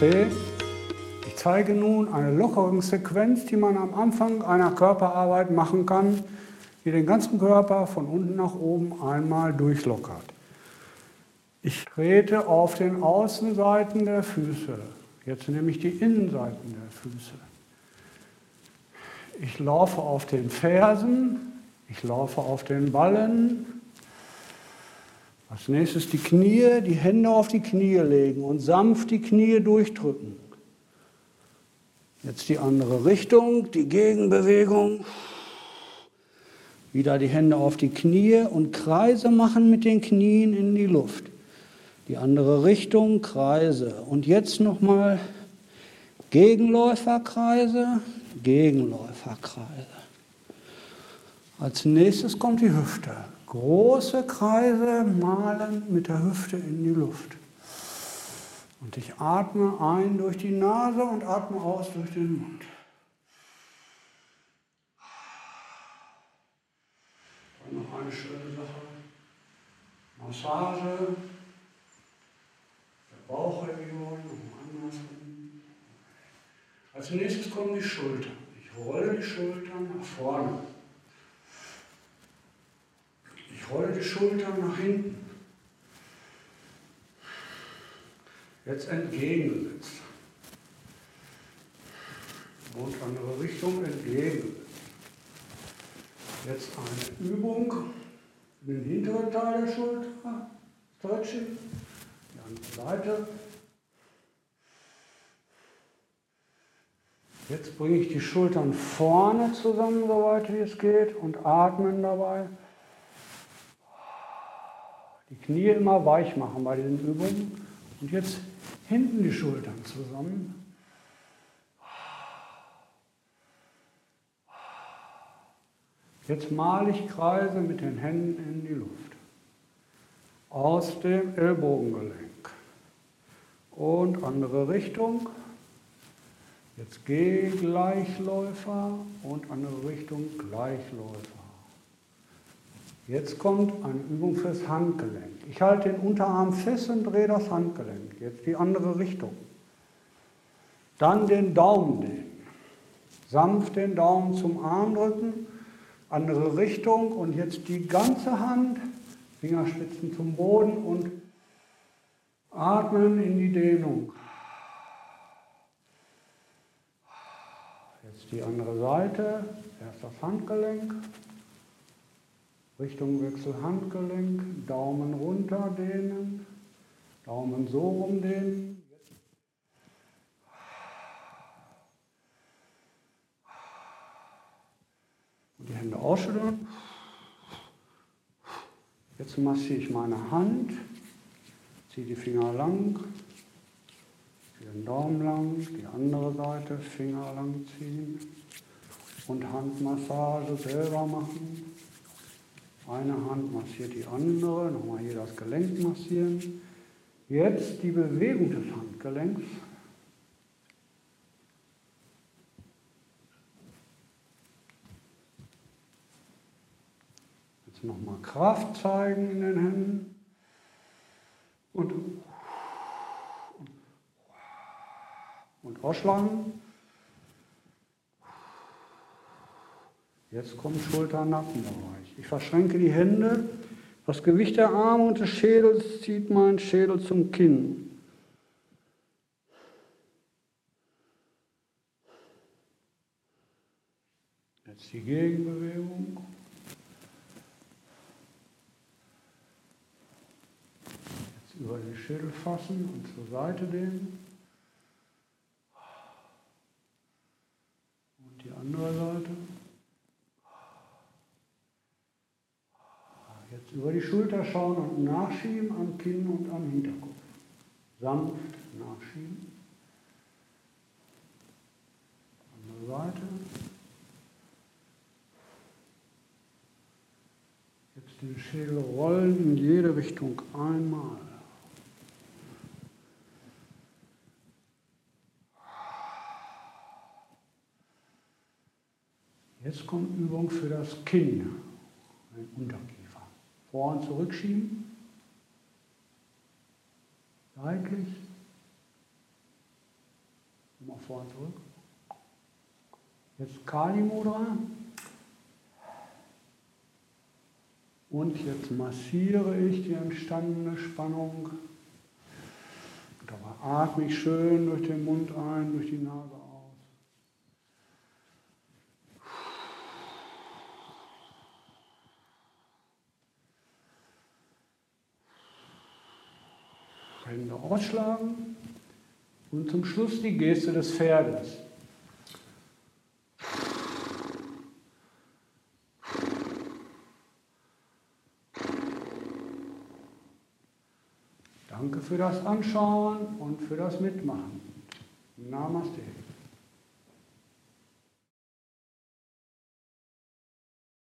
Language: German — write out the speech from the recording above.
Namaste. Ich zeige nun eine Lockerungssequenz, die man am Anfang einer Körperarbeit machen kann, die den ganzen Körper von unten nach oben einmal durchlockert. Ich trete auf den Außenseiten der Füße. Jetzt nehme ich die Innenseiten der Füße. Ich laufe auf den Fersen, ich laufe auf den Ballen, als nächstes die Knie, die Hände auf die Knie legen und sanft die Knie durchdrücken. Jetzt die andere Richtung, die Gegenbewegung. Wieder die Hände auf die Knie und Kreise machen mit den Knien in die Luft. Die andere Richtung, Kreise. Und jetzt nochmal Gegenläuferkreise, Gegenläuferkreise. Als nächstes kommt die Hüfte große Kreise malen mit der Hüfte in die Luft. Und ich atme ein durch die Nase und atme aus durch den Mund. Dann noch eine schöne Sache. Massage der Bauchregion, andersrum. Als nächstes kommen die Schultern. Ich rolle die Schultern nach vorne. Rolle die Schultern nach hinten. Jetzt entgegengesetzt. Und andere Richtung entgegengesetzt. Jetzt eine Übung den hinteren Teil der Schulter. Stretching. Die andere Seite. Jetzt bringe ich die Schultern vorne zusammen, soweit wie es geht, und atmen dabei. Die Knie immer weich machen bei den Übungen. Und jetzt hinten die Schultern zusammen. Jetzt male ich Kreise mit den Händen in die Luft. Aus dem Ellbogengelenk. Und andere Richtung. Jetzt Gleichläufer und andere Richtung Gleichläufer. Jetzt kommt eine Übung fürs Handgelenk. Ich halte den Unterarm fest und drehe das Handgelenk. Jetzt die andere Richtung. Dann den Daumen dehnen. Sanft den Daumen zum Arm drücken. Andere Richtung und jetzt die ganze Hand, Fingerspitzen zum Boden und atmen in die Dehnung. Jetzt die andere Seite, erst das Handgelenk, Richtungwechsel Handgelenk, Daumen runter dehnen, Daumen so rumdehnen. Und die Hände ausschütteln. Jetzt massiere ich meine Hand, ziehe die Finger lang, den Daumen lang, die andere Seite, Finger lang ziehen und Handmassage selber machen. Eine Hand massiert die andere, nochmal hier das Gelenk massieren. Jetzt die Bewegung des Handgelenks. Jetzt nochmal Kraft zeigen in den Händen. Und, und ausschlagen. Jetzt kommt Schulter-Nackenbereich. Ich verschränke die Hände. Das Gewicht der Arme und des Schädels zieht meinen Schädel zum Kinn. Jetzt die Gegenbewegung. Jetzt über den Schädel fassen und zur Seite dehnen. Und die andere Seite. Jetzt über die Schulter schauen und nachschieben am Kinn und am Hinterkopf. Sanft nachschieben. Andere Seite. Jetzt den Schädel rollen in jede Richtung einmal. Jetzt kommt Übung für das Kinn, ein Unterkinn. Und zurückschieben. Seitlich. Mal vor und zurück. Jetzt Kali Mudra. Und jetzt massiere ich die entstandene Spannung. Dabei atme ich schön durch den Mund ein, durch die Nase aus. Hände ausschlagen und zum Schluss die Geste des Pferdes. Danke für das Anschauen und für das Mitmachen. Namaste.